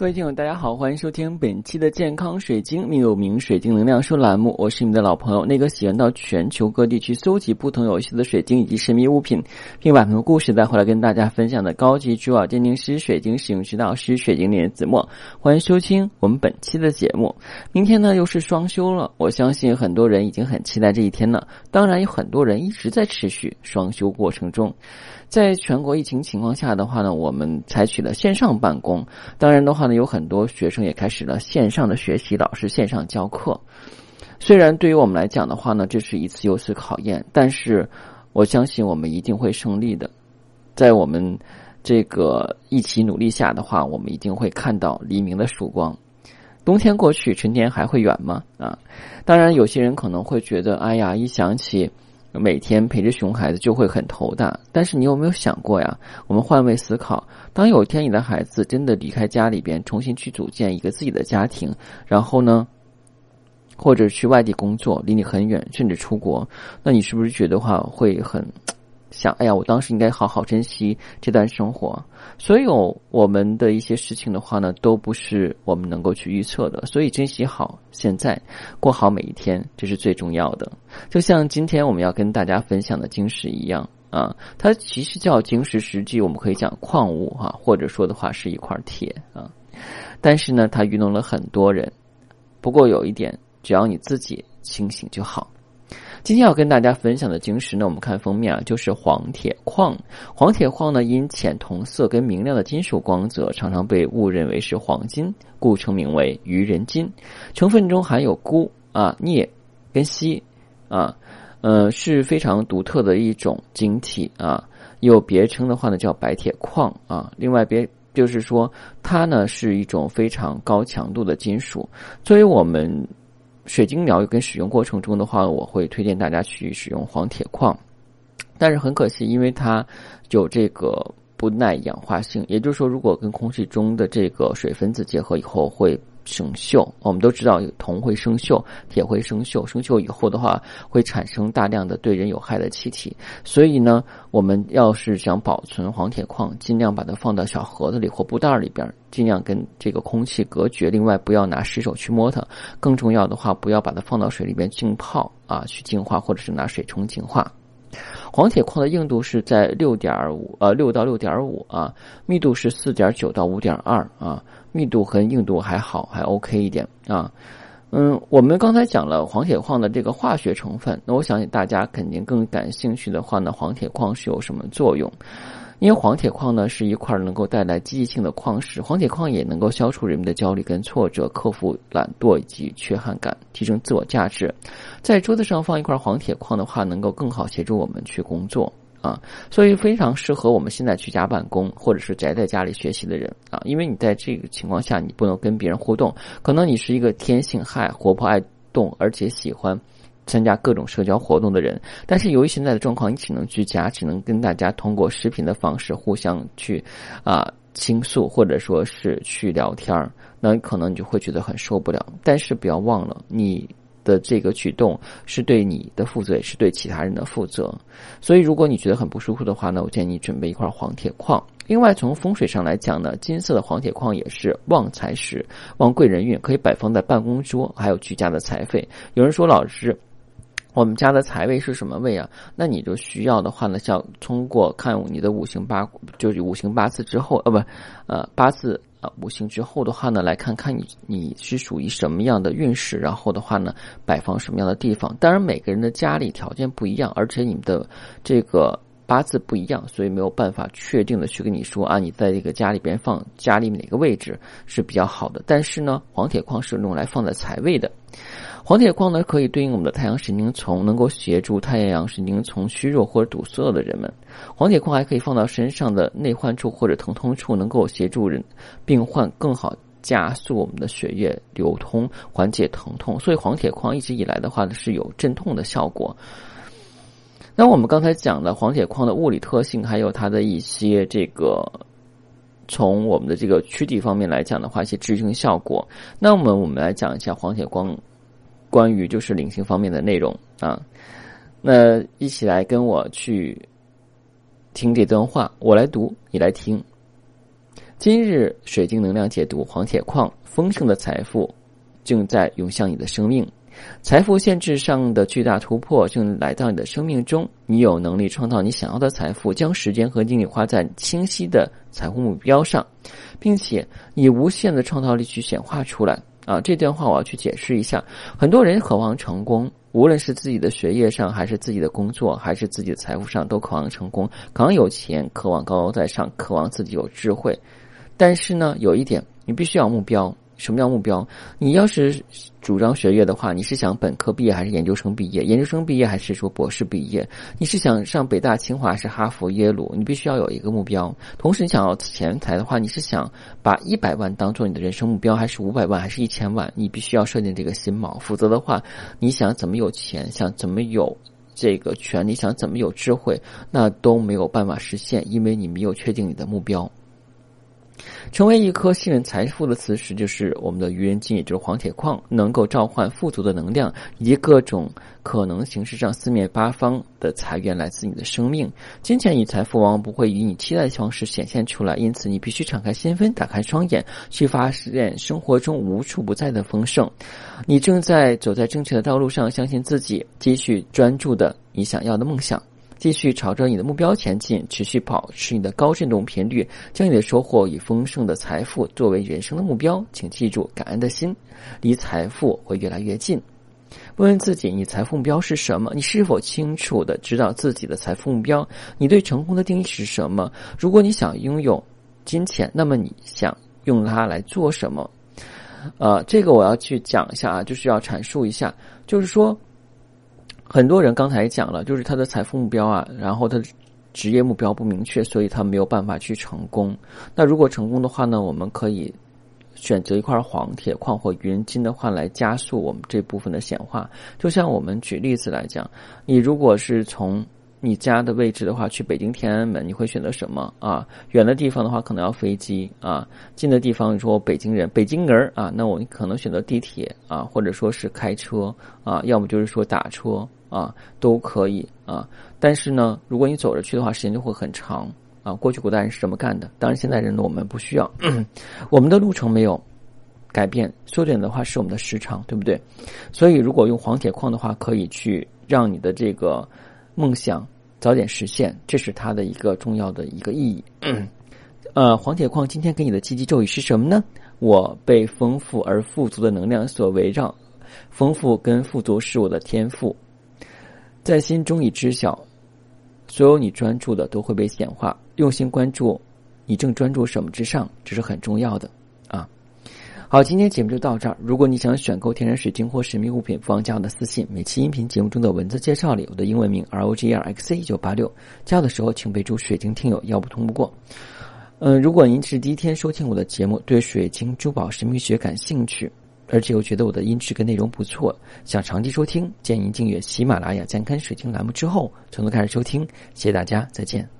各位听友，大家好，欢迎收听本期的健康水晶命有名水晶能量说栏目，我是你的老朋友，那个喜欢到全球各地去搜集不同有意思的水晶以及神秘物品，并把很多故事带回来跟大家分享的高级珠宝鉴定师、水晶使用指导师、水晶莲子墨，欢迎收听我们本期的节目。明天呢又是双休了，我相信很多人已经很期待这一天了，当然有很多人一直在持续双休过程中。在全国疫情情况下的话呢，我们采取了线上办公。当然的话呢，有很多学生也开始了线上的学习，老师线上教课。虽然对于我们来讲的话呢，这是一次又一次考验，但是我相信我们一定会胜利的。在我们这个一起努力下的话，我们一定会看到黎明的曙光。冬天过去，春天还会远吗？啊，当然，有些人可能会觉得，哎呀，一想起。每天陪着熊孩子就会很头大，但是你有没有想过呀？我们换位思考，当有一天你的孩子真的离开家里边，重新去组建一个自己的家庭，然后呢，或者去外地工作，离你很远，甚至出国，那你是不是觉得话会很？想，哎呀，我当时应该好好珍惜这段生活。所有我们的一些事情的话呢，都不是我们能够去预测的。所以珍惜好现在，过好每一天，这是最重要的。就像今天我们要跟大家分享的晶石一样啊，它其实叫晶石，实际我们可以讲矿物哈，或者说的话是一块铁啊。但是呢，它愚弄了很多人。不过有一点，只要你自己清醒就好。今天要跟大家分享的晶石呢，我们看封面啊，就是黄铁矿。黄铁矿呢，因浅铜色跟明亮的金属光泽，常常被误认为是黄金，故称名为愚人金。成分中含有钴啊、镍跟锡啊，呃，是非常独特的一种晶体啊。有别称的话呢，叫白铁矿啊。另外别就是说，它呢是一种非常高强度的金属，作为我们。水晶疗愈跟使用过程中的话，我会推荐大家去使用黄铁矿，但是很可惜，因为它有这个不耐氧化性，也就是说，如果跟空气中的这个水分子结合以后会。生锈，我们都知道铜会生锈，铁会生锈。生锈以后的话，会产生大量的对人有害的气体。所以呢，我们要是想保存黄铁矿，尽量把它放到小盒子里或布袋里边，尽量跟这个空气隔绝。另外，不要拿湿手去摸它。更重要的话，不要把它放到水里边浸泡啊，去净化，或者是拿水冲净化。黄铁矿的硬度是在六点五呃六到六点五啊，密度是四点九到五点二啊，密度和硬度还好，还 OK 一点啊。嗯，我们刚才讲了黄铁矿的这个化学成分，那我相信大家肯定更感兴趣的话呢，黄铁矿是有什么作用？因为黄铁矿呢是一块能够带来积极性的矿石，黄铁矿也能够消除人们的焦虑跟挫折，克服懒惰以及缺憾感，提升自我价值。在桌子上放一块黄铁矿的话，能够更好协助我们去工作啊，所以非常适合我们现在居家办公或者是宅在家里学习的人啊，因为你在这个情况下你不能跟别人互动，可能你是一个天性害活泼爱动，而且喜欢。参加各种社交活动的人，但是由于现在的状况，你只能居家，只能跟大家通过视频的方式互相去啊倾诉，或者说是去聊天儿，那可能你就会觉得很受不了。但是不要忘了，你的这个举动是对你的负责，也是对其他人的负责。所以，如果你觉得很不舒服的话呢，我建议你准备一块黄铁矿。另外，从风水上来讲呢，金色的黄铁矿也是旺财石、旺贵人运，可以摆放在办公桌，还有居家的财位。有人说，老师。我们家的财位是什么位啊？那你就需要的话呢，像通过看你的五行八，就是五行八字之后，呃，不，呃，八字啊，五行之后的话呢，来看看你你是属于什么样的运势，然后的话呢，摆放什么样的地方。当然，每个人的家里条件不一样，而且你们的这个八字不一样，所以没有办法确定的去跟你说啊，你在这个家里边放家里哪个位置是比较好的。但是呢，黄铁矿是用来放在财位的。黄铁矿呢，可以对应我们的太阳神经丛，能够协助太阳神经丛虚弱或者堵塞的人们。黄铁矿还可以放到身上的内患处或者疼痛处，能够协助人病患更好加速我们的血液流通，缓解疼痛。所以黄铁矿一直以来的话呢，是有镇痛的效果。那我们刚才讲的黄铁矿的物理特性，还有它的一些这个从我们的这个躯体方面来讲的话，一些治愈性效果。那么我们来讲一下黄铁矿。关于就是灵性方面的内容啊，那一起来跟我去听这段话，我来读，你来听。今日水晶能量解读：黄铁矿丰盛的财富正在涌向你的生命，财富限制上的巨大突破正来到你的生命中。你有能力创造你想要的财富，将时间和精力花在清晰的财富目标上，并且以无限的创造力去显化出来。啊，这段话我要去解释一下。很多人渴望成功，无论是自己的学业上，还是自己的工作，还是自己的财富上，都渴望成功，渴望有钱，渴望高高在上，渴望自己有智慧。但是呢，有一点，你必须要目标。什么叫目标？你要是主张学业的话，你是想本科毕业还是研究生毕业？研究生毕业还是说博士毕业？你是想上北大、清华还是哈佛、耶鲁？你必须要有一个目标。同时，你想要钱财的话，你是想把一百万当做你的人生目标，还是五百万，还是一千万？你必须要设定这个心锚。否则的话，你想怎么有钱，想怎么有这个权利，想怎么有智慧，那都没有办法实现，因为你没有确定你的目标。成为一颗吸引财富的磁石，就是我们的愚人金，也就是黄铁矿，能够召唤富足的能量，以及各种可能形式上四面八方的财源来自你的生命。金钱与财富往往不会以你期待的方式显现出来，因此你必须敞开心扉，打开双眼，去发现生活中无处不在的丰盛。你正在走在正确的道路上，相信自己，继续专注的你想要的梦想。继续朝着你的目标前进，持续保持你的高振动频率，将你的收获以丰盛的财富作为人生的目标。请记住，感恩的心离财富会越来越近。问问自己，你财富目标是什么？你是否清楚的知道自己的财富目标？你对成功的定义是什么？如果你想拥有金钱，那么你想用它来做什么？呃，这个我要去讲一下啊，就是要阐述一下，就是说。很多人刚才讲了，就是他的财富目标啊，然后他的职业目标不明确，所以他没有办法去成功。那如果成功的话呢，我们可以选择一块黄铁矿或愚人金的话来加速我们这部分的显化。就像我们举例子来讲，你如果是从你家的位置的话，去北京天安门，你会选择什么啊？远的地方的话，可能要飞机啊；近的地方你，说北京人、北京人啊，那我可能选择地铁啊，或者说是开车啊，要么就是说打车。啊，都可以啊，但是呢，如果你走着去的话，时间就会很长啊。过去古代人是这么干的，当然现在人呢，我们不需要，我们的路程没有改变，缩短的话是我们的时长，对不对？所以，如果用黄铁矿的话，可以去让你的这个梦想早点实现，这是它的一个重要的一个意义。呃，黄铁矿今天给你的积极咒语是什么呢？我被丰富而富足的能量所围绕，丰富跟富足是我的天赋。在心中已知晓，所有你专注的都会被显化。用心关注，你正专注什么之上，这是很重要的啊！好，今天节目就到这儿。如果你想选购天然水晶或神秘物品，不妨加我的私信。每期音频节目中的文字介绍里，我的英文名 R O G R X C 一九八六，加的时候请备注“水晶听友”，要不通不过。嗯，如果您是第一天收听我的节目，对水晶珠宝神秘学感兴趣。而且又觉得我的音质跟内容不错，想长期收听，建议订阅喜马拉雅健康水晶栏目之后，从头开始收听。谢谢大家，再见。